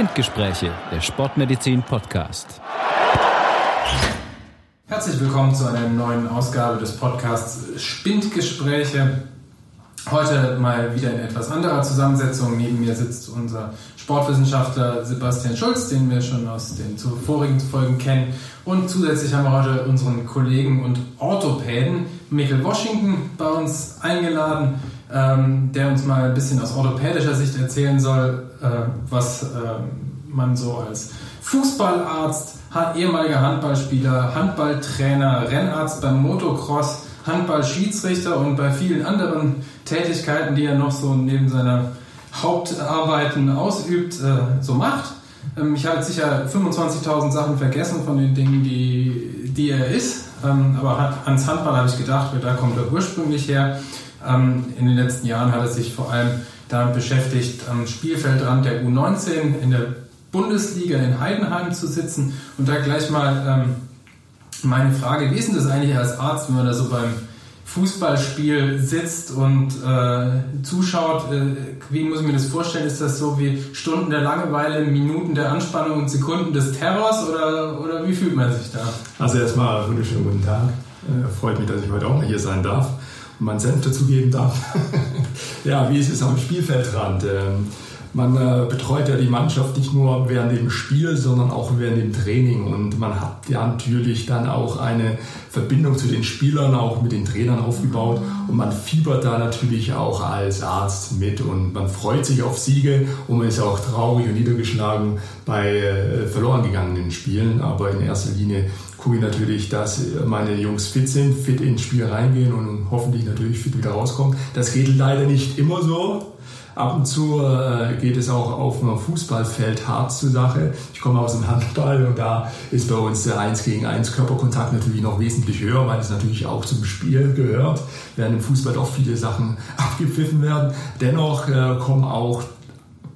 Spindgespräche, der Sportmedizin Podcast. Herzlich willkommen zu einer neuen Ausgabe des Podcasts Spindgespräche. Heute mal wieder in etwas anderer Zusammensetzung. Neben mir sitzt unser Sportwissenschaftler Sebastian Schulz, den wir schon aus den vorigen Folgen kennen. Und zusätzlich haben wir heute unseren Kollegen und Orthopäden Michael Washington bei uns eingeladen, ähm, der uns mal ein bisschen aus orthopädischer Sicht erzählen soll, äh, was äh, man so als Fußballarzt, ehemaliger Handballspieler, Handballtrainer, Rennarzt beim Motocross, Handballschiedsrichter und bei vielen anderen Tätigkeiten, die er noch so neben seiner Hauptarbeiten ausübt, äh, so macht. Ähm, ich habe sicher 25.000 Sachen vergessen von den Dingen, die, die er ist. Ähm, aber ans Handball habe ich gedacht, da kommt er ursprünglich her. Ähm, in den letzten Jahren hat er sich vor allem damit beschäftigt, am Spielfeldrand der U19 in der Bundesliga in Heidenheim zu sitzen. Und da gleich mal meine Frage, wie ist denn das eigentlich als Arzt, wenn man da so beim Fußballspiel sitzt und äh, zuschaut, äh, wie muss ich mir das vorstellen? Ist das so wie Stunden der Langeweile, Minuten der Anspannung und Sekunden des Terrors oder, oder wie fühlt man sich da? Also erstmal wunderschönen guten Tag. Äh, freut mich, dass ich heute auch mal hier sein darf meinen Senf dazugeben darf. ja, wie ist es am Spielfeldrand? Ähm, man äh, betreut ja die Mannschaft nicht nur während dem Spiel, sondern auch während dem Training. Und man hat ja natürlich dann auch eine Verbindung zu den Spielern, auch mit den Trainern aufgebaut. Und man fiebert da natürlich auch als Arzt mit und man freut sich auf Siege und man ist auch traurig und niedergeschlagen bei äh, verloren gegangenen Spielen. Aber in erster Linie gucke ich natürlich, dass meine Jungs fit sind, fit ins Spiel reingehen und hoffentlich natürlich fit wieder rauskommen. Das geht leider nicht immer so. Ab und zu äh, geht es auch auf einem Fußballfeld hart zur Sache. Ich komme aus dem Handball und da ist bei uns der 1 gegen 1 Körperkontakt natürlich noch wesentlich höher, weil es natürlich auch zum Spiel gehört, während im Fußball doch viele Sachen abgepfiffen werden. Dennoch äh, kommen auch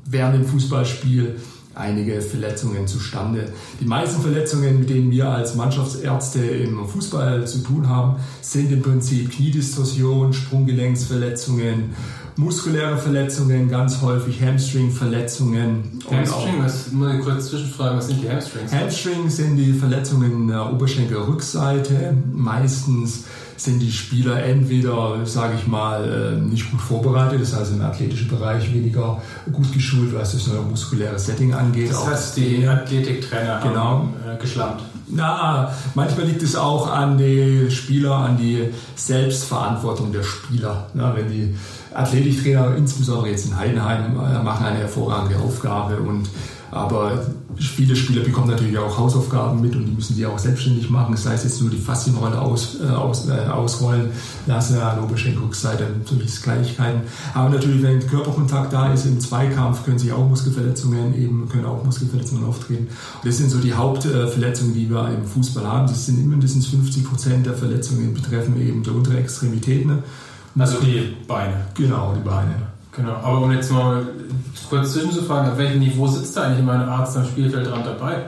während dem Fußballspiel einige Verletzungen zustande. Die meisten Verletzungen, mit denen wir als Mannschaftsärzte im Fußball zu tun haben, sind im Prinzip Kniedistorsion, Sprunggelenksverletzungen, muskuläre Verletzungen, ganz häufig Hamstring-Verletzungen. Hamstring, was, ich kurz zwischenfragen, was sind die Hamstrings? Hamstrings sind die Verletzungen in der Oberschenkelrückseite. Meistens sind die Spieler entweder, sage ich mal, äh, nicht gut vorbereitet, das heißt im athletischen Bereich weniger gut geschult, was das neuromuskuläre Setting angeht. Das heißt, die Athletiktrainer genau. haben äh, geschlampt. Na, manchmal liegt es auch an die Spieler, an die Selbstverantwortung der Spieler. Na, wenn die Athletiktrainer, insbesondere jetzt in Heidenheim, äh, machen eine hervorragende Aufgabe und aber viele Spieler bekommen natürlich auch Hausaufgaben mit und die müssen die auch selbstständig machen. Das heißt jetzt nur die Faszienrolle aus, äh, aus, äh, ausrollen lassen an der Oberschenkelrückseite, solche Kleinigkeiten. Aber natürlich, wenn Körperkontakt da ist im Zweikampf, können sich auch Muskelverletzungen eben, können auch Muskelverletzungen auftreten. Und das sind so die Hauptverletzungen, die wir im Fußball haben. Das sind mindestens 50 Prozent der Verletzungen betreffen eben der untere Extremitäten. Also die Beine. Genau, die Beine. Genau, aber um jetzt mal kurz zwischenzufragen, auf welchem Niveau sitzt da eigentlich immer ein Arzt am Spielfeldrand dabei?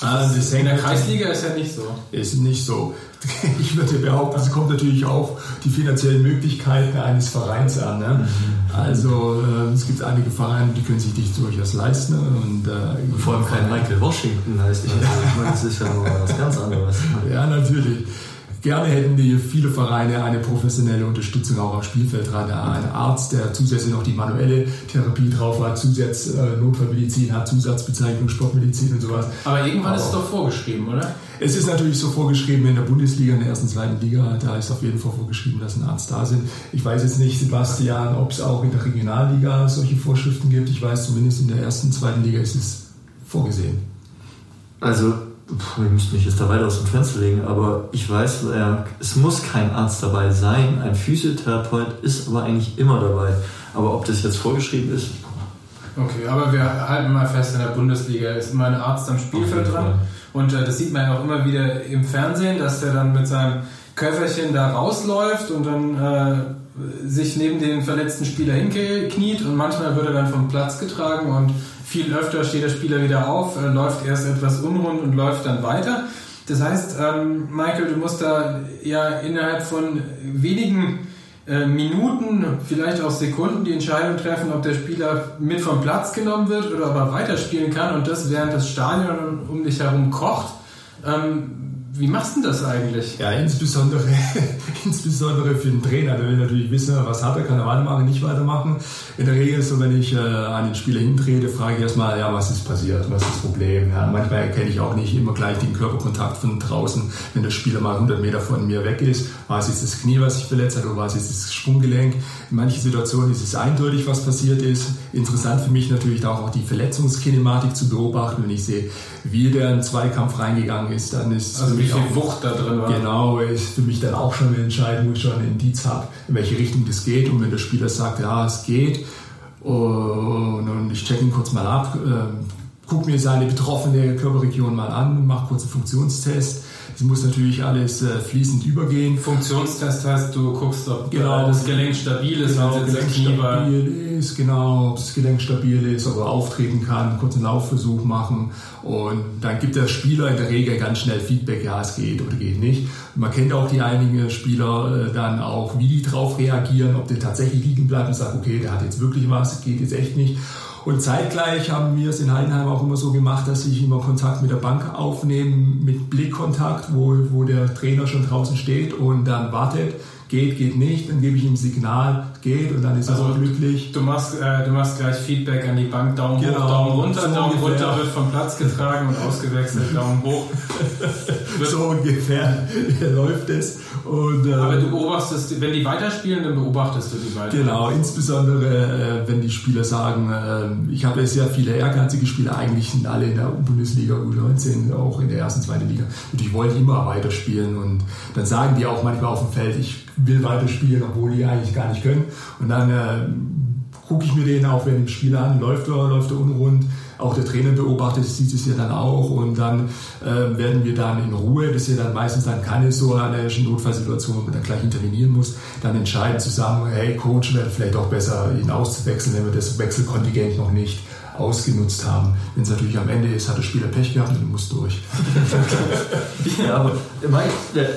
Also das in der Kreisliga ist ja nicht so. Ist nicht so. Ich würde behaupten, es kommt natürlich auch die finanziellen Möglichkeiten eines Vereins an. Ne? Mhm. Also äh, es gibt einige Vereine, die können sich nicht durchaus leisten. Und, äh, Vor allem kein Michael Washington heißt ich. Also, ich meine, das ist ja was ganz anderes. Ja, natürlich. Gerne hätten die viele Vereine eine professionelle Unterstützung auch am Spielfeldrand. Ein Arzt, der zusätzlich noch die manuelle Therapie drauf hat, Zusatz äh, Notfallmedizin hat, Zusatzbezeichnung Sportmedizin und sowas. Aber irgendwann Aber ist es doch vorgeschrieben, oder? Es ist natürlich so vorgeschrieben in der Bundesliga, in der ersten, zweiten Liga. Da ist auf jeden Fall vorgeschrieben, dass ein Arzt da sind. Ich weiß jetzt nicht, Sebastian, ob es auch in der Regionalliga solche Vorschriften gibt. Ich weiß zumindest in der ersten, zweiten Liga ist es vorgesehen. Also ich müsste mich jetzt da weiter aus dem Fenster legen, aber ich weiß, äh, es muss kein Arzt dabei sein. Ein Physiotherapeut ist aber eigentlich immer dabei. Aber ob das jetzt vorgeschrieben ist. Okay, aber wir halten mal fest, in der Bundesliga ist immer ein Arzt am Spielfeld dran. Und äh, das sieht man ja auch immer wieder im Fernsehen, dass der dann mit seinem Köfferchen da rausläuft und dann äh, sich neben den verletzten Spieler hinkniet und manchmal wird er dann vom Platz getragen und viel öfter steht der Spieler wieder auf, äh, läuft erst etwas unrund und läuft dann weiter. Das heißt, ähm, Michael, du musst da ja innerhalb von wenigen äh, Minuten, vielleicht auch Sekunden die Entscheidung treffen, ob der Spieler mit vom Platz genommen wird oder ob er weiterspielen kann und das während das Stadion um dich herum kocht. Ähm, wie machst du das eigentlich? Ja, insbesondere, insbesondere für den Trainer. Der will natürlich wissen, was hat er, kann er weitermachen, nicht weitermachen. In der Regel ist so, wenn ich äh, an den Spieler hintrete, frage ich erstmal, ja, was ist passiert, was ist das Problem? Ja, manchmal erkenne ich auch nicht immer gleich den Körperkontakt von draußen, wenn der Spieler mal 100 Meter von mir weg ist. War es jetzt das Knie, was sich verletzt hat, oder war es jetzt das Sprunggelenk? In manchen Situationen ist es eindeutig, was passiert ist. Interessant für mich natürlich auch, auch die Verletzungskinematik zu beobachten. Wenn ich sehe, wie der in Zweikampf reingegangen ist, dann ist also wie viel Wucht da drin war. Genau, ist für mich dann auch schon eine Entscheidung, wo ich schon ein Indiz habe, in welche Richtung das geht. Und wenn der Spieler sagt, ja, es geht, und ich check ihn kurz mal ab, äh, guck mir seine betroffene Körperregion mal an, mach kurz einen Funktionstest es muss natürlich alles äh, fließend übergehen. Funktionstest heißt, du guckst, ob genau, das Gelenk stabil ist, genau, wenn Gelenk stabil ist, genau, ob das Gelenk stabil ist, ob er auftreten kann, kurz einen Laufversuch machen und dann gibt der Spieler in der Regel ganz schnell Feedback, ja, es geht oder geht nicht. Und man kennt auch die einigen Spieler äh, dann auch, wie die drauf reagieren, ob der tatsächlich liegen bleibt und sagt, okay, der hat jetzt wirklich was, geht jetzt echt nicht. Und zeitgleich haben wir es in Heidenheim auch immer so gemacht, dass ich immer Kontakt mit der Bank aufnehme, mit Blickkontakt, wo, wo der Trainer schon draußen steht und dann wartet geht, geht nicht, dann gebe ich ihm Signal, geht und dann ist also er auch glücklich. Du machst, äh, du machst gleich Feedback an die Bank, Daumen genau, hoch, Daumen runter, so Daumen ungefähr. runter wird vom Platz getragen und ausgewechselt, Daumen hoch. so ungefähr läuft es. Und, äh, Aber du beobachtest, wenn die weiterspielen, dann beobachtest du die weiter. Genau, insbesondere äh, wenn die Spieler sagen, äh, ich habe sehr viele ehrgeizige Spieler, eigentlich sind alle in der Bundesliga U19, auch in der ersten, zweiten Liga. Und ich wollte immer weiterspielen und dann sagen die auch manchmal auf dem Feld, ich will weiterspielen, obwohl die eigentlich gar nicht können. Und dann äh, gucke ich mir den auch während dem Spiel an, läuft er, läuft er unrund. Auch der Trainer beobachtet, sieht es ja dann auch und dann äh, werden wir dann in Ruhe, das ist ja dann meistens dann keine so eine Notfallsituation, wo man dann gleich intervenieren muss, dann entscheiden zusammen, hey Coach, wäre vielleicht auch besser, ihn auszuwechseln, wenn wir das Wechselkontingent noch nicht ausgenutzt haben. Wenn es natürlich am Ende ist, hat der Spieler Pech gehabt und du musst durch. ja, aber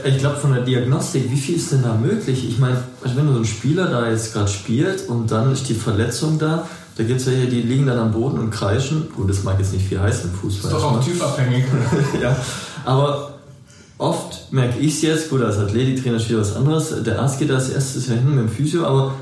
ich glaube von der Diagnostik, wie viel ist denn da möglich? Ich meine, also wenn du so ein Spieler da jetzt gerade spielt und dann ist die Verletzung da, da gibt es hier, die liegen dann am Boden und kreischen. Gut, das mag jetzt nicht viel heißen im Fußball. Ist doch auch typabhängig. ja, aber oft merke ich es jetzt, gut, als Athletiktrainer steht was anderes. Der Arzt geht als erstes ja hin mit dem Physio, aber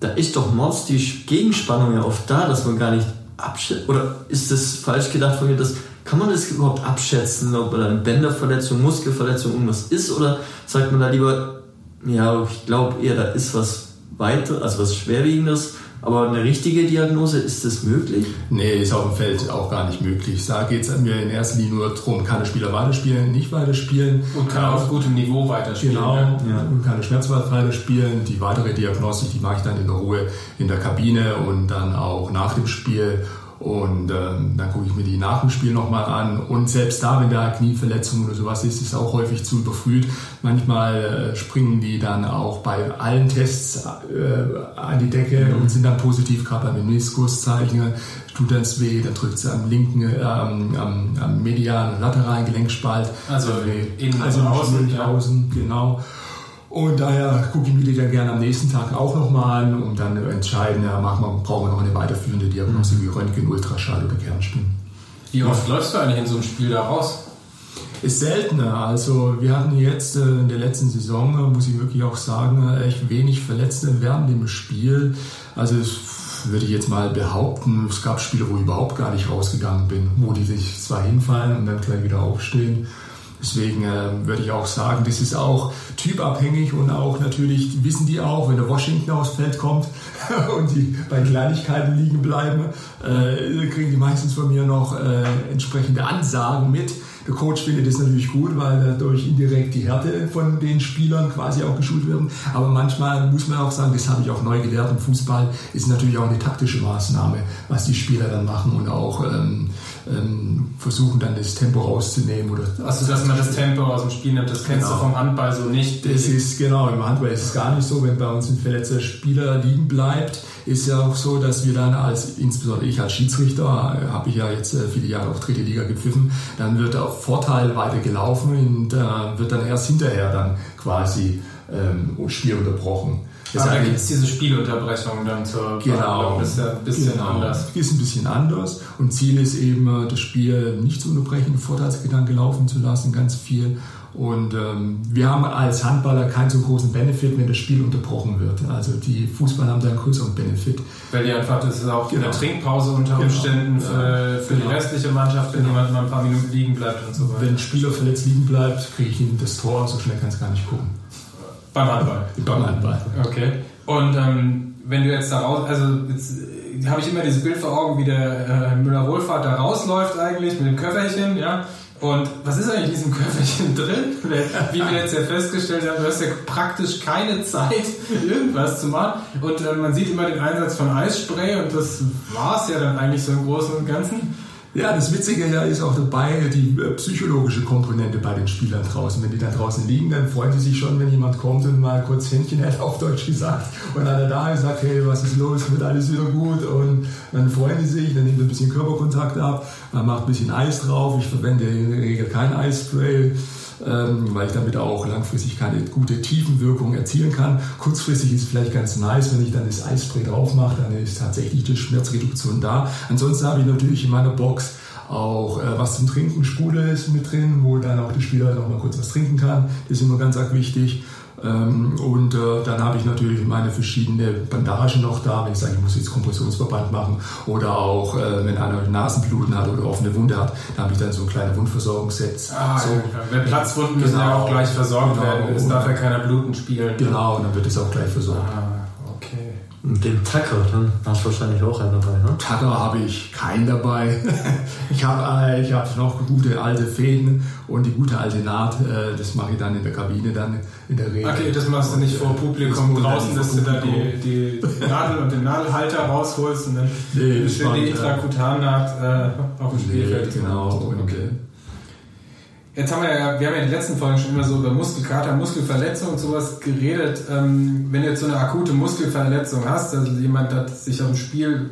da ist doch Mords die Gegenspannung ja oft da, dass man gar nicht abschätzen? Oder ist das falsch gedacht von mir? Dass, kann man das überhaupt abschätzen, ob man eine Bänderverletzung, Muskelverletzung irgendwas ist? Oder sagt man da lieber, ja, ich glaube eher, da ist was weiter, also was Schwerwiegendes? Aber eine richtige Diagnose, ist das möglich? Nee, ist auf dem Feld auch gar nicht möglich. Da geht es mir in erster Linie nur darum, kann der Spieler weiterspielen, nicht weiterspielen. Und kann er auf gutem Niveau weiterspielen. Genau, ja. und kann er schmerzfrei weiterspielen. Die weitere Diagnostik, die mache ich dann in der Ruhe in der Kabine und dann auch nach dem Spiel. Und ähm, dann gucke ich mir die nach dem Spiel nochmal an. Und selbst da, wenn da Knieverletzung oder sowas ist, ist es auch häufig zu überfrüht. Manchmal äh, springen die dann auch bei allen Tests äh, an die Decke mhm. und sind dann positiv, gerade beim Meniskuszeichen. Tut dann weh, dann drückt es am linken, ähm, am, am medialen lateralen Gelenkspalt. Also äh, innen, also außen, ja. außen, genau. Und daher gucke ich mir die dann gerne am nächsten Tag auch nochmal an und dann entscheiden, ja, machen wir, brauchen wir noch eine weiterführende Diagnostik wie Röntgen, Ultraschall oder Kernspin. Wie oft ja. läufst du eigentlich in so einem Spiel da raus? Ist seltener. Also wir hatten jetzt äh, in der letzten Saison, äh, muss ich wirklich auch sagen, äh, echt wenig Verletzte während dem Spiel. Also es würde ich jetzt mal behaupten, es gab Spiele, wo ich überhaupt gar nicht rausgegangen bin, wo die sich zwar hinfallen und dann gleich wieder aufstehen. Deswegen äh, würde ich auch sagen, das ist auch typabhängig und auch natürlich wissen die auch, wenn der Washington aufs Feld kommt und die bei Kleinigkeiten liegen bleiben, äh, kriegen die meistens von mir noch äh, entsprechende Ansagen mit. Der Coach findet das natürlich gut, weil dadurch indirekt die Härte von den Spielern quasi auch geschult werden. Aber manchmal muss man auch sagen, das habe ich auch neu gelernt im Fußball, ist natürlich auch eine taktische Maßnahme, was die Spieler dann machen und auch ähm, ähm, versuchen dann das Tempo rauszunehmen. Oder also, dass man das Tempo aus dem Spiel nimmt, das kennst genau. du vom Handball so nicht. Das ist genau, im Handball ist es gar nicht so, wenn bei uns ein verletzter Spieler liegen bleibt, ist ja auch so, dass wir dann als, insbesondere ich als Schiedsrichter, äh, habe ich ja jetzt äh, viele Jahre auf dritte Liga gepfiffen, dann wird auf Vorteil weiter gelaufen und äh, wird dann erst hinterher dann quasi ähm, Spiel unterbrochen. Da gibt es diese Spielunterbrechung dann zur Genau. Ist ja ein bisschen genau. anders. Ist ein bisschen anders. Und Ziel ist eben, das Spiel nicht zu unterbrechen, Vorteilsgedanken laufen zu lassen, ganz viel. Und ähm, wir haben als Handballer keinen so großen Benefit, wenn das Spiel unterbrochen wird. Also die Fußballer haben da einen größeren Benefit. Weil die einfach, das ist auch Genau. eine Trinkpause unter Genau. Umständen für, für Genau. die restliche Mannschaft, wenn jemand mal ein paar Minuten liegen bleibt und so weiter. Wenn ein Spieler verletzt liegen bleibt, kriege ich ihn das Tor, so schnell kann es gar nicht gucken. Beim Handball. Beim Handball. Okay. Und ähm, wenn du jetzt da raus, also jetzt äh, habe ich immer dieses Bild vor Augen, wie der äh, Müller-Wohlfahrt da rausläuft eigentlich mit dem Köfferchen, ja. Und was ist eigentlich in diesem Köfferchen drin? Wie wir jetzt ja festgestellt haben, du hast ja praktisch keine Zeit, irgendwas zu machen. Und äh, man sieht immer den Einsatz von Eisspray und das war es ja dann eigentlich so im Großen und Ganzen. Ja, das Witzige ja ist auch dabei die äh, psychologische Komponente bei den Spielern draußen. Wenn die da draußen liegen, dann freuen sie sich schon, wenn jemand kommt und mal kurz Händchen hält, auf Deutsch gesagt. Und einer da ist, sagt, hey, was ist los, wird alles wieder gut? Und dann freuen die sich, dann nimmt ein bisschen Körperkontakt ab, man macht ein bisschen Eis drauf. Ich verwende in der Regel kein Eisspray. Ähm, weil ich damit auch langfristig keine gute Tiefenwirkung erzielen kann. Kurzfristig ist es vielleicht ganz nice, wenn ich dann das Eisspray drauf mache, dann ist tatsächlich die Schmerzreduktion da. Ansonsten habe ich natürlich in meiner Box auch äh, was zum Trinken, Sprudel ist mit drin, wo dann auch der Spieler noch mal kurz was trinken kann. Das ist immer ganz arg wichtig. Ähm, und äh, dann habe ich natürlich meine verschiedenen Bandagen noch da, wenn ich sage, ich muss jetzt Kompressionsverband machen oder auch, äh, wenn einer Nasenbluten hat oder offene Wunde hat, da habe ich dann so ein kleines Wundversorgungsset. Ah, so, ja, Wenn Platzwunden müssen ja Genau. auch gleich versorgt Genau. werden. Es darf ja keiner Bluten spielen. Genau, und dann wird es auch gleich versorgt. Ah. Und den Tacker, dann hast du wahrscheinlich auch einen dabei, ne? Tacker habe ich keinen dabei. ich habe äh, ich hab noch gute alte Fäden und die gute alte Naht, äh, das mache ich dann in der Kabine dann in der Regel. Okay, das machst du nicht vor Publikum Das draußen, dass du da die, die Nadel und den Nadelhalter rausholst und dann Nee, schön die äh, Intrakutannaht äh, auf dem Spielfeld. Nee, genau. Und, Okay. Äh, Jetzt haben wir ja, wir haben ja in den letzten Folgen schon immer so über Muskelkater, Muskelverletzung und sowas geredet. Ähm, wenn du jetzt so eine akute Muskelverletzung hast, also jemand hat sich auf dem Spiel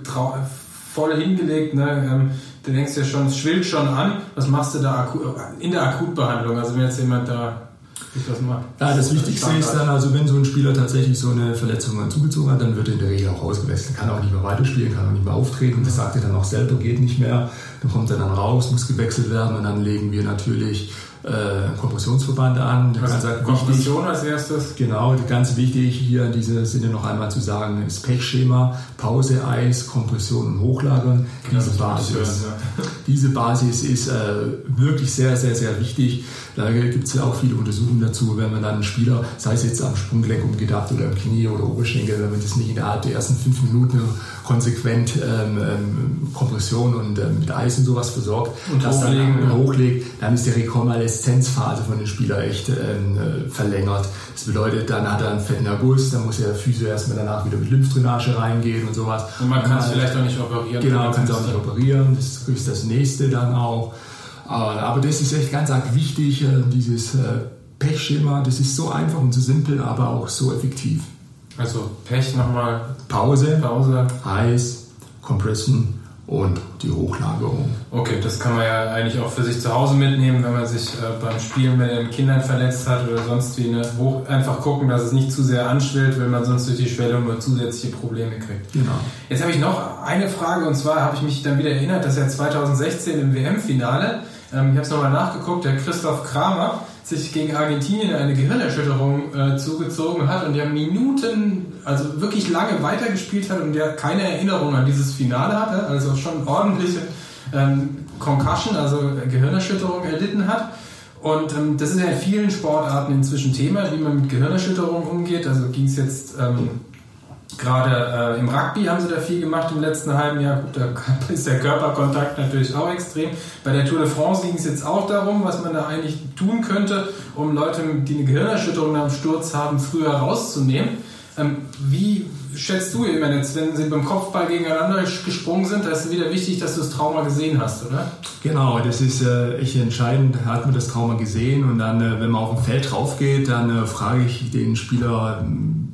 voll hingelegt, ne, ähm, du denkst ja schon, es schwillt schon an. Was machst du da aku in der Akutbehandlung? Also wenn jetzt jemand da was macht. Ja, das Wichtigste ist dann, also wenn so ein Spieler tatsächlich so eine Verletzung dann zugezogen hat, dann wird er in der Regel auch ausgewechselt. Kann auch nicht mehr weiterspielen, kann auch nicht mehr auftreten. Das sagt er dann auch selber, geht nicht mehr. Dann kommt er dann raus, muss gewechselt werden und dann legen wir natürlich äh, Kompressionsverband an. Der ganz wichtig. Kompression als erstes? Genau, ganz wichtig hier in diesem Sinne noch einmal zu sagen, ist Pechschema, Pause, Eis, Kompression und Hochlagern. Diese Basis, diese Basis ist äh, wirklich sehr, sehr, sehr wichtig. Da gibt es ja auch viele Untersuchungen dazu, wenn man dann einen Spieler, sei es jetzt am Sprunggelenk umgedacht oder im Knie oder Oberschenkel, wenn man das nicht innerhalb der ersten fünf Minuten konsequent ähm, ähm, Kompression und ähm, mit Eis und sowas versorgt Und das hochlegen, dann hochlegt, dann ist die Rekonvaleszenzphase von dem Spieler echt ähm, äh, verlängert. Das bedeutet, dann hat er einen fetten Erguss, dann muss der Physio erstmal danach wieder mit Lymphdrainage reingehen und sowas. Und man kann es Dann- vielleicht auch nicht operieren. Genau, man kann es auch nicht operieren, das ist das nächste dann auch. Aber, aber das ist echt ganz arg wichtig, äh, dieses äh, Pechschema, das ist so einfach und so simpel, aber auch so effektiv. Also Pech nochmal, Pause, Pause. Eis, Compression und die Hochlagerung. Okay, das kann man ja eigentlich auch für sich zu Hause mitnehmen, wenn man sich äh, beim Spielen mit den Kindern verletzt hat oder sonst wie. Ne? Hoch, einfach gucken, dass es nicht zu sehr anschwillt, weil man sonst durch die Schwellung nur zusätzliche Probleme kriegt. Genau. Jetzt habe ich noch eine Frage und zwar habe ich mich dann wieder erinnert, dass er 2016 im WM-Finale, ähm, ich habe es nochmal nachgeguckt, der Christoph Kramer sich gegen Argentinien eine Gehirnerschütterung äh, zugezogen hat und der Minuten, also wirklich lange weitergespielt hat und der keine Erinnerung an dieses Finale hatte, also schon ordentliche ähm, Concussion, also Gehirnerschütterung erlitten hat. Und ähm, das ist ja in vielen Sportarten inzwischen Thema, wie man mit Gehirnerschütterung umgeht. Also ging es jetzt ähm, Gerade äh, im Rugby haben sie da viel gemacht im letzten halben Jahr. Gut, da ist der Körperkontakt natürlich auch extrem. Bei der Tour de France ging es jetzt auch darum, was man da eigentlich tun könnte, um Leute, die eine Gehirnerschütterung am Sturz haben, früher rauszunehmen. Ähm, wie schätzt du immer jetzt, wenn sie beim Kopfball gegeneinander gesprungen sind, da ist es wieder wichtig, dass du das Trauma gesehen hast, oder? Genau, das ist äh, echt entscheidend. Hat man das Trauma gesehen und dann, äh, wenn man auf dem Feld drauf geht, dann äh, frage ich den Spieler, ähm,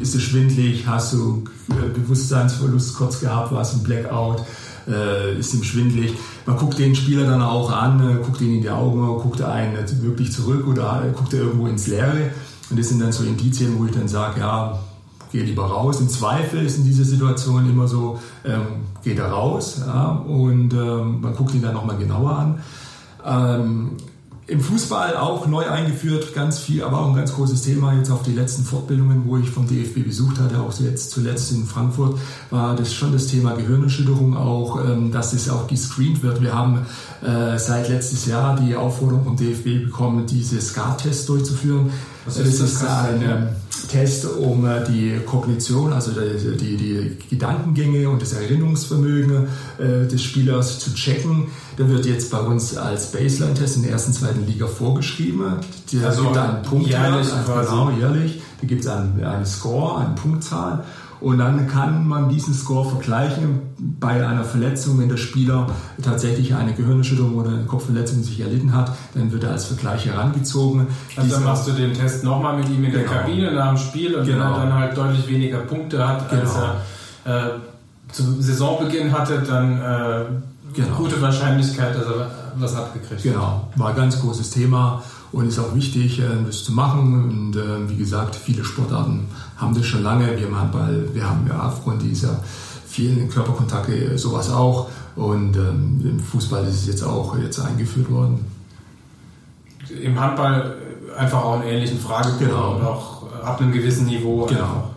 ist es schwindlig, hast du äh, Bewusstseinsverlust kurz gehabt, warst ein Blackout, äh, ist ihm schwindlig. Man guckt den Spieler dann auch an, äh, guckt ihn in die Augen, guckt er einen wirklich zurück oder guckt er irgendwo ins Leere. Und das sind dann so Indizien, wo ich dann sage, ja, geh lieber raus. Im Zweifel ist in dieser Situation immer so, ähm, geht er raus ja, und ähm, man guckt ihn dann nochmal genauer an. Ähm, im Fußball auch neu eingeführt, ganz viel, aber auch ein ganz großes Thema jetzt auf die letzten Fortbildungen, wo ich vom DFB besucht hatte, auch jetzt zuletzt in Frankfurt, war das schon das Thema Gehirnerschütterung auch, ähm, dass es auch gescreent wird. Wir haben äh, seit letztes Jahr die Aufforderung vom DFB bekommen, diese SCAR-Tests durchzuführen. Ist das, ist ein ähm, Test, um äh, die Kognition, also die, die, die, Gedankengänge und das Erinnerungsvermögen äh, des Spielers zu checken. Der wird jetzt bei uns als Baseline-Test in der ersten, zweiten Liga vorgeschrieben. Der also gibt einen Punkt jährlich, genau, jährlich. Da gibt es einen, einen Score, eine Punktzahl. Und dann kann man diesen Score vergleichen bei einer Verletzung, wenn der Spieler tatsächlich eine Gehirnerschütterung oder eine Kopfverletzung sich erlitten hat, dann wird er als Vergleich herangezogen. Also dann machst du den Test nochmal mit ihm in der genau. Kabine nach dem Spiel und genau. wenn er dann halt deutlich weniger Punkte hat, als genau. er äh, zu Saisonbeginn hatte, dann äh, genau. gute Wahrscheinlichkeit, dass er was abgekriegt hat. Genau, war ein ganz großes Thema und ist auch wichtig, äh, das zu machen. Und äh, wie gesagt, viele Sportarten haben das schon lange. Wir im Handball, wir haben ja aufgrund dieser vielen Körperkontakte sowas auch. Und ähm, im Fußball ist es jetzt auch jetzt eingeführt worden. Im Handball einfach auch einen ähnlichen Fragebogen genau. und auch ab einem gewissen Niveau. Genau. Einfach.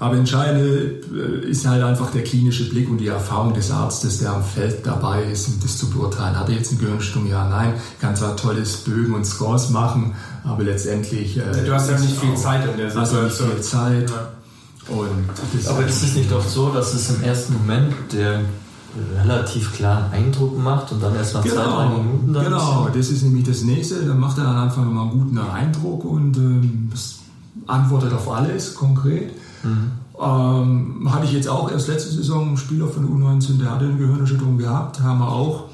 Aber entscheidend äh, ist halt einfach der klinische Blick und die Erfahrung des Arztes, der am Feld dabei ist, um das zu beurteilen. Hat er jetzt eine Gehirnsturm? Ja, nein. Kann zwar tolles Bögen und Scores machen, aber letztendlich. Äh, du hast ja nicht viel Zeit in der Situation. Also nicht viel Zeit. Ja. Und das aber ist es nicht oft so, dass es im ersten Moment der relativ klaren Eindruck macht und dann erst nach genau, zwei, drei Minuten dann Genau, das ist nämlich das nächste. Dann macht er am Anfang mal einen guten Eindruck und äh, antwortet auf alles konkret. Mhm. Ähm, hatte ich jetzt auch erst letzte Saison einen Spieler von U19, der hatte eine Gehirnerschütterung gehabt, haben wir auch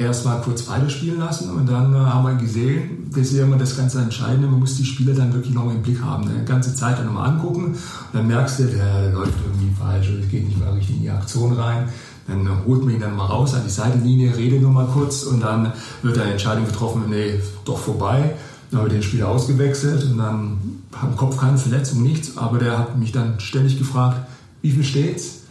erst mal kurz weiterspielen lassen und dann äh, haben wir gesehen, das ist ja immer das ganz Entscheidende, man muss die Spieler dann wirklich noch im Blick haben, eine ganze Zeit dann nochmal angucken und dann merkst du, der läuft irgendwie falsch oder geht nicht mehr richtig in die Aktion rein. Dann holt man ihn dann mal raus an die Seitenlinie, redet nur mal kurz und dann wird eine Entscheidung getroffen, nee, doch vorbei. Dann haben wir den Spieler ausgewechselt und dann am Kopf keine Verletzung, nichts. Aber der hat mich dann ständig gefragt, wie viel steht's?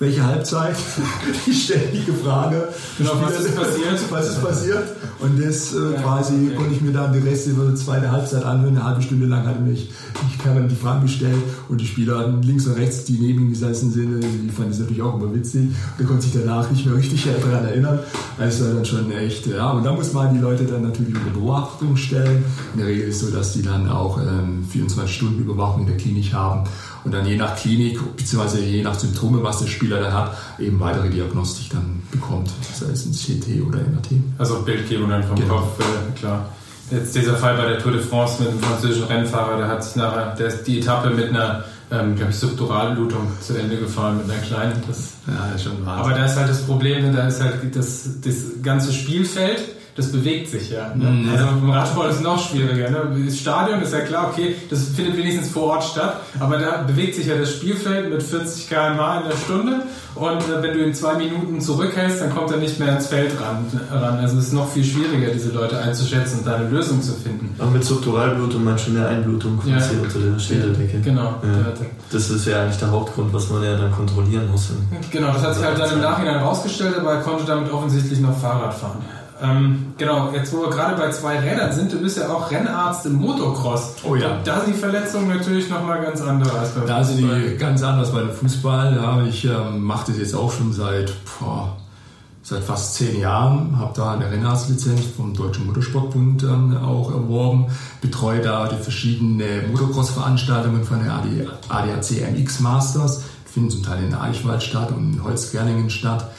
Welche Halbzeit? Die ständige Frage. Genau, was ist passiert? Was ist passiert? Und das äh, ja, quasi okay. konnte ich mir dann den Rest über die zweite Halbzeit anhören. Eine halbe Stunde lang hatte mich, ich permanent die Fragen gestellt und die Spieler links und rechts, die neben ihm gesessen sind, die fanden das natürlich auch immer witzig. Der konnte sich danach nicht mehr richtig daran erinnern. Also dann schon echt, ja. Und da muss man die Leute dann natürlich unter Beobachtung stellen. In der Regel ist es so, dass die dann auch ähm, 24 Stunden Überwachung in der Klinik haben und dann je nach Klinik bzw. je nach Symptome, was der Spieler dann hat, eben weitere Diagnostik dann bekommt, sei es ein CT oder MRT. Also Bildgebung dann vom genau. Kopf, äh, klar. Jetzt dieser Fall bei der Tour de France mit dem französischen Rennfahrer, der hat sich nachher der ist die Etappe mit einer, ähm, glaube ich, Subduralblutung zu Ende gefahren, mit einer kleinen. Das, ja, ist schon wahr. Aber da ist halt das Problem, da ist halt das, das ganze Spielfeld das bewegt sich ja. Ne? Mhm. Also im Radsport ist es noch schwieriger. Ne? Das Stadion ist ja klar, okay, das findet wenigstens vor Ort statt, aber da bewegt sich ja das Spielfeld mit 40 km/h in der Stunde und äh, wenn du in zwei Minuten zurückhältst, dann kommt er nicht mehr ins Feld ran. ran. Also es ist noch viel schwieriger, diese Leute einzuschätzen und da eine Lösung zu finden. Aber mit Subduralblutung meinst du eine Einblutung ja. unter der Schädeldecke. Genau. Ja. Das ist ja eigentlich der Hauptgrund, was man ja dann kontrollieren muss. Genau, das hat sich halt dann im Nachhinein rausgestellt, aber er konnte damit offensichtlich noch Fahrrad fahren. Ähm, genau, jetzt wo wir gerade bei zwei Rädern sind, du bist ja auch Rennarzt im Motocross. Oh ja. Und da sind die Verletzungen natürlich nochmal ganz andere als beim da Fußball. Da sind die ganz anders bei dem Fußball. Ja, ich ähm, mache das jetzt auch schon seit, boah, seit fast zehn Jahren, habe da eine Rennarztlizenz vom Deutschen Motorsportbund ähm, auch erworben, betreue da die verschiedenen Motocross-Veranstaltungen von der ADAC MX Masters, die finden zum Teil in Eichwald statt und in Holzgerlingen statt.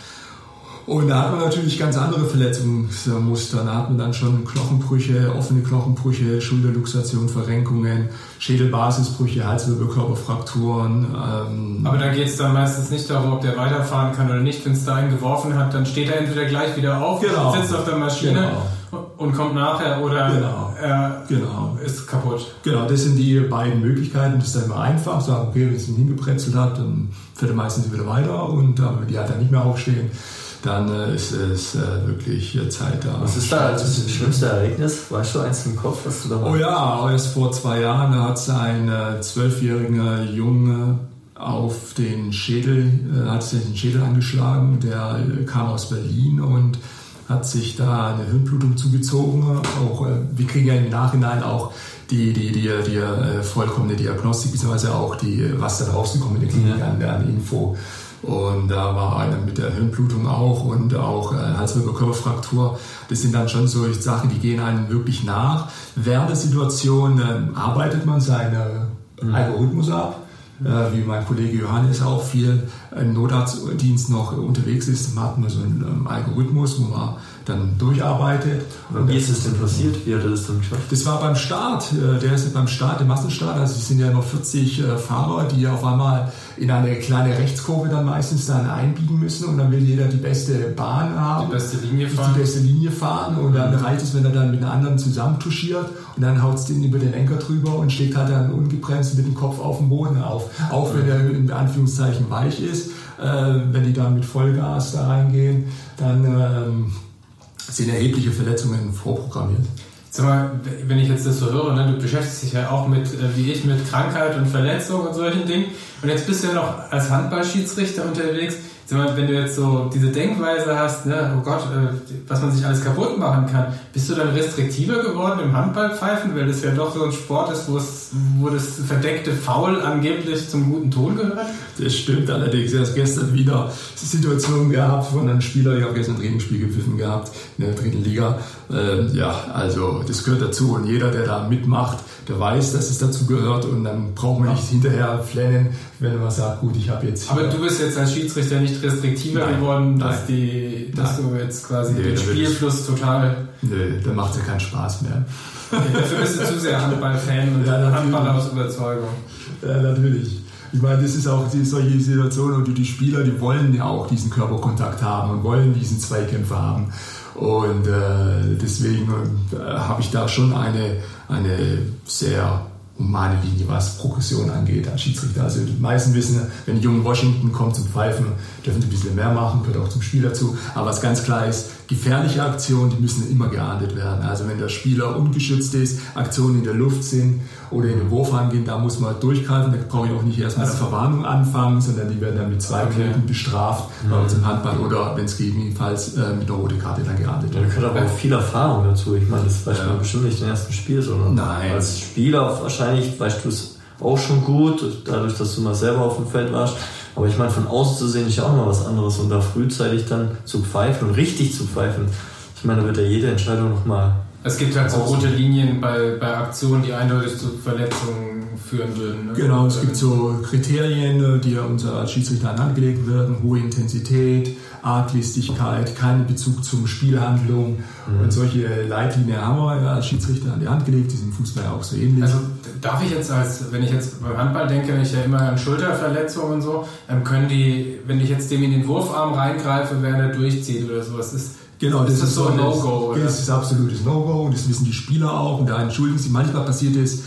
Und da hat man natürlich ganz andere Verletzungsmuster. Da hat man dann schon Knochenbrüche, offene Knochenbrüche, Schulterluxation, Verrenkungen, Schädelbasisbrüche, Halswirbelkörperfrakturen. Ähm Aber da geht es dann meistens nicht darum, ob der weiterfahren kann oder nicht. Wenn es da einen geworfen hat, dann steht er entweder gleich wieder auf, genau. sitzt auf der Maschine. Genau und kommt nachher oder genau. er genau. ist kaputt. Genau, das sind die beiden Möglichkeiten. Das ist dann immer einfach, sagen, okay, wenn es ihn hingebrezelt hat, dann fährt er meistens wieder weiter und äh, die hat dann nicht mehr aufstehen. Dann äh, ist es äh, wirklich Zeit da. Was ist da das schlimmste Ereignis? Weißt du eins im Kopf, was du da Oh ja, erst vor zwei Jahren hat es ein äh, zwölfjähriger Junge auf den Schädel, äh, hat sich den Schädel angeschlagen. Der äh, kam aus Berlin und hat sich da eine Hirnblutung zugezogen. Auch, äh, wir kriegen ja im Nachhinein auch die, die, die, die äh, vollkommene Diagnostik, beziehungsweise auch die, was da rausgekommen Klinik an, an Info. Und da war einer mit der Hirnblutung auch und auch äh, Halswirbelkörperfraktur. Das sind dann schon so Sachen, die gehen einem wirklich nach. Während der Situation äh, arbeitet man seine mhm. Algorithmus ab. Äh, wie mein Kollege Johannes auch viel im Notarztdienst noch unterwegs ist, hat man so einen ähm, Algorithmus, wo man dann durcharbeitet. Und wie ist es denn passiert? Wie hat er das dann geschafft? Das war beim Start. Äh, der ist beim Start, der Massenstart. Also es sind ja noch 40 äh, Fahrer, die auf einmal in eine kleine Rechtskurve dann meistens dann einbiegen müssen und dann will jeder die beste Bahn haben. Die beste Linie fahren. Die beste Linie fahren und dann mhm. reicht es, wenn er dann mit einer anderen zusammentuschiert und dann haut es den über den Lenker drüber und schlägt halt dann ungebremst mit dem Kopf auf den Boden auf. Auch wenn er in Anführungszeichen weich ist. Äh, wenn die dann mit Vollgas da reingehen, dann ähm, sind erhebliche Verletzungen vorprogrammiert. Sag mal, wenn ich jetzt das so höre, ne, du beschäftigst dich ja auch mit, äh, wie ich, mit Krankheit und Verletzung und solchen Dingen. Und jetzt bist du ja noch als Handballschiedsrichter unterwegs wenn du jetzt so diese Denkweise hast, ne, oh Gott, äh, was man sich alles kaputt machen kann, bist du dann restriktiver geworden im Handballpfeifen, weil das ja doch so ein Sport ist, wo, es, wo das verdeckte Foul angeblich zum guten Ton gehört? Das stimmt allerdings. Erst gestern wieder die Situation gehabt von einem Spieler, ich habe gestern ein Trainingsspiel gepfiffen gehabt in der dritten Liga. Ähm, ja, also das gehört dazu und jeder, der da mitmacht, der weiß, dass es dazu gehört und dann braucht man nicht hinterher flennen, wenn man sagt, gut, ich habe jetzt. Aber du bist jetzt als Schiedsrichter nicht restriktiver nein, geworden, dass, nein, die, dass nein. du jetzt quasi nee, den Spielfluss total. Nee, da macht es ja keinen Spaß mehr. Okay, dafür bist du zu sehr Handball-Fan und ja, Handballer aus Überzeugung. Ja, natürlich. Ich meine, das ist auch die, solche Situation und die Spieler, die wollen ja auch diesen Körperkontakt haben und wollen diesen Zweikämpfer haben. Und äh, deswegen äh, habe ich da schon eine, eine sehr humane Linie, was Progression angeht als Schiedsrichter. Also die meisten wissen, wenn ein junger Washington kommt zum Pfeifen, dürfen sie ein bisschen mehr machen, gehört auch zum Spiel dazu. Aber was ganz klar ist, gefährliche Aktionen, die müssen immer geahndet werden. Also wenn der Spieler ungeschützt ist, Aktionen in der Luft sind oder in den Wurf angehen, da muss man durchgreifen. Da brauche ich auch nicht erst mit der Verwarnung anfangen, sondern die werden dann mit zwei okay. Minuten bestraft bei uns im Handball oder wenn es gegebenenfalls äh, mit einer roten Karte dann geahndet wird. Da gehört aber auch viel Erfahrung dazu. Ich meine, das weiß man ja. bestimmt nicht im ersten Spiel, sondern Nein. als Spieler wahrscheinlich weißt du es auch schon gut, dadurch, dass du mal selber auf dem Feld warst. Aber ich meine, von außen zu sehen ist ja auch mal was anderes und da frühzeitig dann zu pfeifen und richtig zu pfeifen. Ich meine, da wird ja jede Entscheidung nochmal. Es gibt halt so rote Linien bei, bei Aktionen, die eindeutig zu Verletzungen führen würden. Ne? Genau, es gibt so Kriterien, die uns als Schiedsrichter an Hand gelegt werden: hohe Intensität, Arglistigkeit, keinen Bezug zum Spielhandlung. Mhm. Und solche Leitlinien haben wir als Schiedsrichter an die Hand gelegt, die sind im Fußball ja auch so ähnlich. Also darf ich jetzt als, wenn ich jetzt beim Handball denke, ich ja immer an Schulterverletzungen und so, dann können die, wenn ich jetzt dem in den Wurfarm reingreife, wer der durchzieht oder sowas, ist Genau, das, das ist so ein No-Go. Das ist absolutes No-Go und das wissen die Spieler auch und da entschuldigen sie. Manchmal passiert es,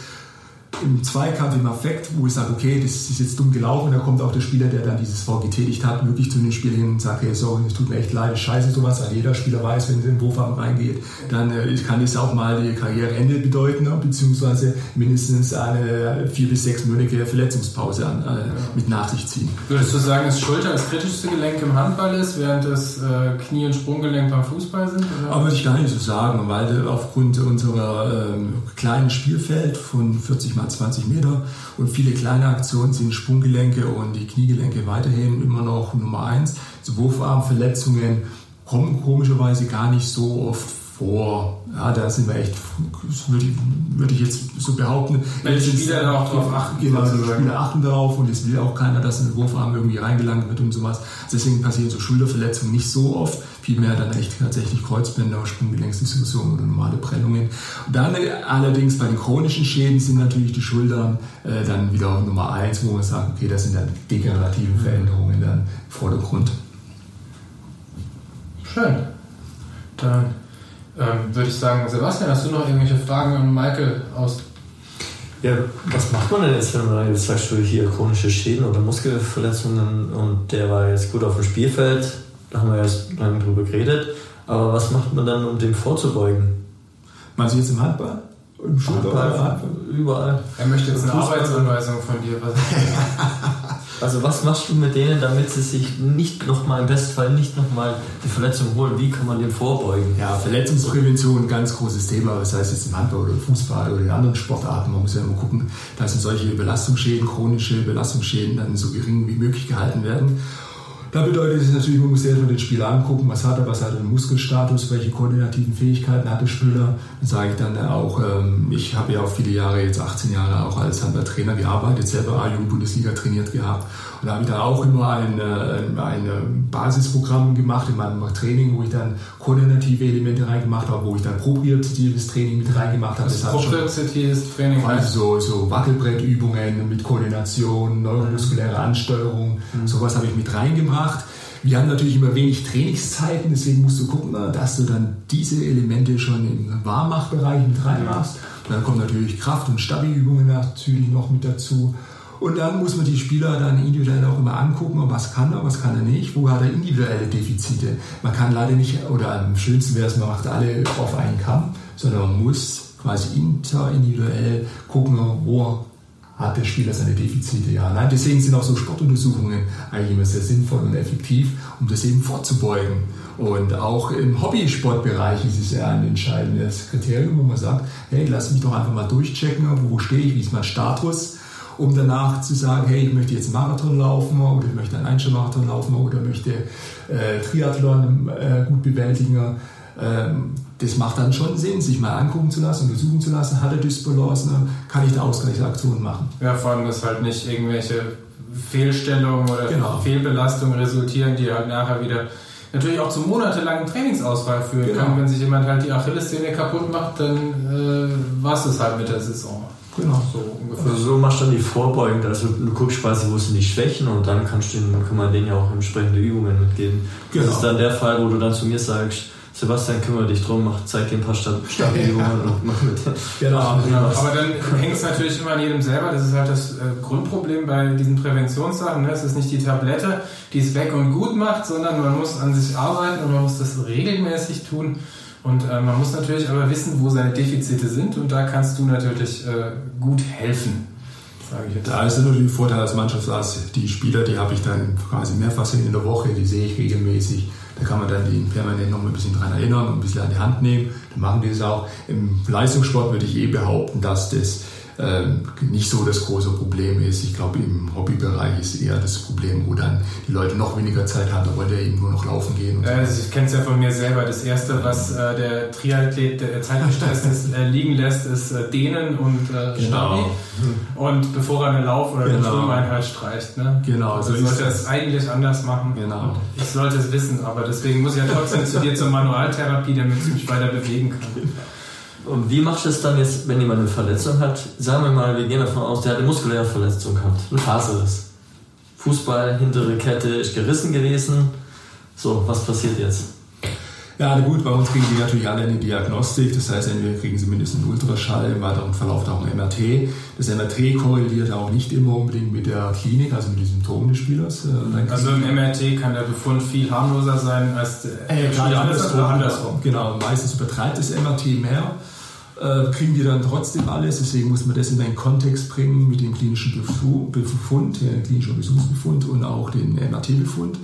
im Zweikampf, im Affekt, wo ich sage, okay, das ist jetzt dumm gelaufen, da kommt auch der Spieler, der dann dieses V getätigt hat, wirklich zu den Spielern hin und sagt, hey, sorry, es tut mir echt leid, scheiße sowas, weil jeder Spieler weiß, wenn er in den Wurfarm reingeht, dann äh, kann das auch mal die Karriereende bedeuten, ne? beziehungsweise mindestens eine vier bis sechs monatige Verletzungspause an, äh, mit nach sich ziehen. Würdest du sagen, dass Schulter das kritischste Gelenk im Handball ist, während das äh, Knie- und Sprunggelenk beim Fußball sind? Oder? Aber würde ich gar nicht so sagen, weil aufgrund unserer ähm, kleinen Spielfeld von 40 mal 20 Meter und viele kleine Aktionen sind Sprunggelenke und die Kniegelenke weiterhin immer noch Nummer eins. So Wurfarmverletzungen kommen komischerweise gar nicht so oft vor. Ja, da sind wir echt, würde ich, würde ich jetzt so behaupten. Weil die Spieler auch darauf achten. Genau, die Spieler achten darauf und es will auch keiner, dass ein Wurfarm irgendwie reingelangt wird und sowas. Deswegen passieren so Schulterverletzungen nicht so oft. Vielmehr dann echt tatsächlich Kreuzbänder, Sprunggelenksdiskussionen oder normale Prellungen. Und dann allerdings bei den chronischen Schäden sind natürlich die Schultern äh, dann wieder Nummer eins, wo man sagt, okay, das sind dann degenerative Veränderungen dann im Vordergrund. Schön. Dann ähm, würde ich sagen, Sebastian, hast du noch irgendwelche Fragen an Michael aus? Ja, was macht man denn jetzt, wenn man jetzt sagst du hier chronische Schäden oder Muskelverletzungen und der war jetzt gut auf dem Spielfeld, da haben wir erst lange drüber geredet. Aber was macht man dann, um dem vorzubeugen? Meinst du jetzt im Handball? Im Handball, Handball, überall. Er möchte jetzt eine Arbeitsanweisung von dir. Also was machst du mit denen, damit sie sich nicht nochmal, im Bestfall nicht nochmal die Verletzung holen? Wie kann man dem vorbeugen? Ja, Verletzungsprävention, ganz großes Thema, das heißt jetzt im Handball oder im Fußball oder in anderen Sportarten. Man muss ja immer gucken, dass solche Belastungsschäden, chronische Belastungsschäden dann so gering wie möglich gehalten werden. Da bedeutet es natürlich, man muss erstmal den Spieler angucken, was hat er, was hat er im Muskelstatus, welche koordinativen Fähigkeiten hat der Spieler. Dann sage ich dann auch, ähm, ich habe ja auch viele Jahre, jetzt 18 Jahre auch als Handballtrainer gearbeitet, selber A-Jugend-Bundesliga trainiert gehabt. Und da habe ich dann auch immer ein, äh, ein Basisprogramm gemacht in meinem Training, wo ich dann koordinative Elemente reingemacht habe, wo ich dann propriozitives Training mit reingemacht habe. Das propriozitives Training Also so, so Wackelbrettübungen mit Koordination, neuromuskuläre Ansteuerung, mhm. sowas habe ich mit reingebracht gemacht. Wir haben natürlich immer wenig Trainingszeiten, deswegen musst du gucken, dass du dann diese Elemente schon im Warmmachbereich mit reinmachst. Und dann kommen natürlich Kraft- und Stabi-Übungen natürlich noch mit dazu. Und dann muss man die Spieler dann individuell auch immer angucken, was kann er, was kann er nicht, wo hat er individuelle Defizite. Man kann leider nicht, oder am schönsten wäre es, man macht alle auf einen Kamm, sondern man muss quasi interindividuell gucken, wo hat der Spieler seine Defizite? Ja, nein, deswegen sind auch so Sportuntersuchungen eigentlich immer sehr sinnvoll und effektiv, um das eben vorzubeugen. Und auch im Hobbysportbereich ist es ja ein entscheidendes Kriterium, wo man sagt, hey, lass mich doch einfach mal durchchecken, wo stehe ich, wie ist mein Status, um danach zu sagen, hey, ich möchte jetzt Marathon laufen oder ich möchte einen Einzelmarathon laufen oder möchte äh, Triathlon äh, gut bewältigen. Ähm, das macht dann schon Sinn, sich mal angucken zu lassen, untersuchen zu lassen, hat er Dysbalance, ne? kann ich da Ausgleichsaktionen machen. Ja, vor allem, dass halt nicht irgendwelche Fehlstellungen oder genau. Fehlbelastungen resultieren, die halt nachher wieder natürlich auch zu monatelangen Trainingsausfall führen genau. kann. Wenn sich jemand halt die Achillessehne kaputt macht, dann äh, war es das halt mit der Saison. Genau. So ungefähr. Also so machst du dann die Vorbeugung, also du guckst quasi, wo sind die Schwächen und dann kannst du den, kann man denen ja auch entsprechende Übungen mitgeben. Genau. Das ist dann der Fall, wo du dann zu mir sagst, Sebastian, kümmere dich drum, mach, zeig dir ein paar Stabilübungen ja. und mach mit. Genau, genau. Aber dann hängt es natürlich immer an jedem selber. Das ist halt das äh, Grundproblem bei diesen Präventionssachen. Ne? Es ist nicht die Tablette, die es weg und gut macht, sondern man muss an sich arbeiten und man muss das regelmäßig tun. Und äh, man muss natürlich aber wissen, wo seine Defizite sind und da kannst du natürlich äh, gut helfen. Da ist natürlich der Vorteil als Mannschaftsarzt, die Spieler, die habe ich dann quasi mehrfach in der Woche, die sehe ich regelmäßig da kann man dann den permanent noch mal ein bisschen dran erinnern und ein bisschen an die Hand nehmen. Dann machen die das auch. Im Leistungssport würde ich eh behaupten, dass das nicht so das große Problem ist. Ich glaube, im Hobbybereich ist eher das Problem, wo dann die Leute noch weniger Zeit haben, da wollen ja eben nur noch laufen gehen. Und also ich kenne es ja von mir selber. Das Erste, was äh, der Triathlet, der zeitgestresst ist, äh, liegen lässt, ist äh, Dehnen und äh, genau. Und bevor er eine Lauf- oder genau. eine Schwimmeinheit streicht. Ne? Genau. Also so sollte es eigentlich anders machen. Genau. ich sollte es wissen, aber deswegen muss ich ja trotzdem zu dir zur Manualtherapie, damit ich mich weiter bewegen kann. Und wie machst du es dann jetzt, wenn jemand eine Verletzung hat? Sagen wir mal, wir gehen davon aus, der hat eine muskuläre Verletzung gehabt, ein Faserriss. Fußball, hintere Kette ist gerissen gewesen. So, was passiert jetzt? Ja, gut, bei uns kriegen die natürlich alle eine Diagnostik. Das heißt, entweder kriegen sie mindestens einen Ultraschall, im weiteren Verlauf auch ein MRT. Das MRT korreliert auch nicht immer unbedingt mit der Klinik, also mit den Symptomen des Spielers. Äh, also im MRT kann der Befund viel harmloser sein als der äh, Spieler andersrum. andersrum. Genau, meistens übertreibt das MRT mehr äh, kriegen die dann trotzdem alles. Deswegen muss man das in einen Kontext bringen mit dem klinischen Befund, den klinischen Untersuchungsbefund und auch den MRT-Befund.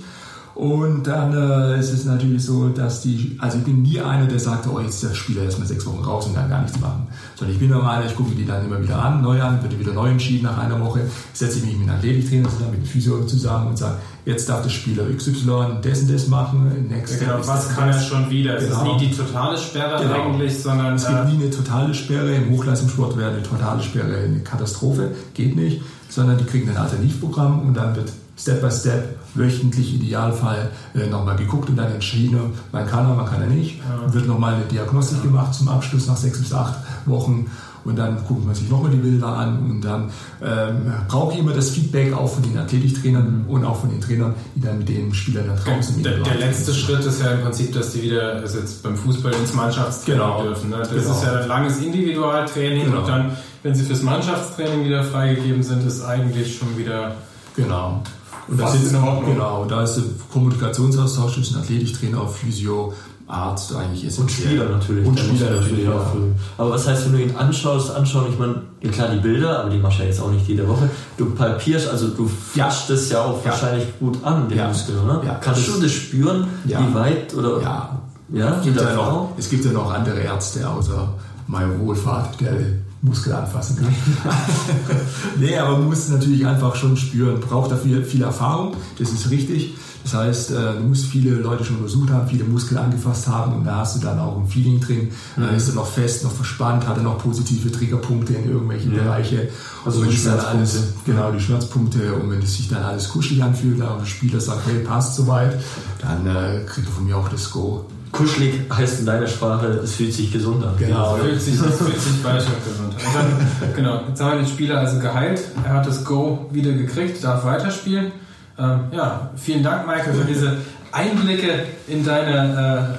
Und dann äh, ist es natürlich so, dass die, also ich bin nie einer, der sagt, oh, jetzt ist der Spieler erstmal sechs Wochen raus und kann gar nichts machen. Sondern ich bin immer einer, ich gucke die dann immer wieder an, neu an, wird wieder neu entschieden nach einer Woche, setze ich mich mit einem Athletiktrainer zusammen, mit dem Physio zusammen und sage, jetzt darf der Spieler XY und das machen, next ja, genau, was kann er schon wieder? Genau. Es ist nie die totale Sperre genau. eigentlich, sondern... Es gibt äh, nie eine totale Sperre, im Hochleistungssport wäre eine totale Sperre eine Katastrophe, geht nicht, sondern die kriegen ein Alternativprogramm und dann wird Step by Step, wöchentlich Idealfall äh, nochmal geguckt und dann entschieden, man kann er, man kann er nicht. Ja. Wird nochmal eine Diagnostik ja. gemacht zum Abschluss nach sechs bis acht Wochen und dann guckt man sich nochmal die Bilder an und dann ähm, brauche ich immer das Feedback auch von den Athletiktrainern und auch von den Trainern, die dann mit den Spielern da draußen Der, der letzte Schritt ist ja im Prinzip, dass die wieder also jetzt beim Fußball ins Mannschaftstraining genau. dürfen. Ne? Das genau. ist ja ein langes Individualtraining genau. und dann, wenn sie fürs Mannschaftstraining wieder freigegeben sind, ist eigentlich schon wieder genau Und da sind. Genau, da ist der Kommunikationsaustausch zwischen Athletiktrainer, Physio, Arzt eigentlich Und essentiell. Spieler natürlich. Und Spieler natürlich, auch ja. Aber was heißt, wenn du ihn anschaust, anschauen, ich meine, ja klar, die Bilder, aber die machst du ja jetzt auch nicht jede Woche. Du palpierst, also du Ja. fasst es ja auch Ja. wahrscheinlich gut an, den Ja. Muskel, oder? Ja. Kannst du das spüren, Ja. wie weit oder Ja, ja, es gibt ja, noch, es gibt ja noch andere Ärzte außer meinem Wohlfahrt, der Muskel anfassen kann. nee, aber man muss natürlich einfach schon spüren, braucht dafür viel Erfahrung, das ist richtig. Das heißt, äh, du musst viele Leute schon untersucht haben, viele Muskeln angefasst haben und da hast du dann auch ein Feeling drin. Mhm. Dann ist er noch fest, noch verspannt, hat er noch positive Triggerpunkte in irgendwelchen Ja. Bereiche. Also Und wenn die es dann alles, genau, die Schmerzpunkte und wenn es sich dann alles kuschelig anfühlt, und der Spieler sagt, hey, passt soweit, dann äh, kriegt er von mir auch das Go. Kuschelig heißt in deiner Sprache, es fühlt sich gesund an. Genau. Fühlt sich, das fühlt sich weiter gesund. Und dann, genau, jetzt haben wir den Spieler also geheilt. Er hat das Go wieder gekriegt, darf weiterspielen. Ähm, ja, vielen Dank, Michael, für diese Einblicke in deine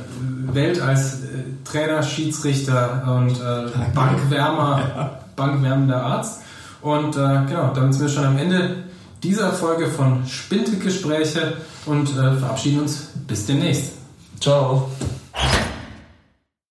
äh, Welt als äh, Trainer, Schiedsrichter und äh, Bankwärmer, bankwärmender Arzt. Und äh, genau, damit sind wir schon am Ende dieser Folge von Spinte-Gespräche und äh, verabschieden uns bis demnächst. Ciao.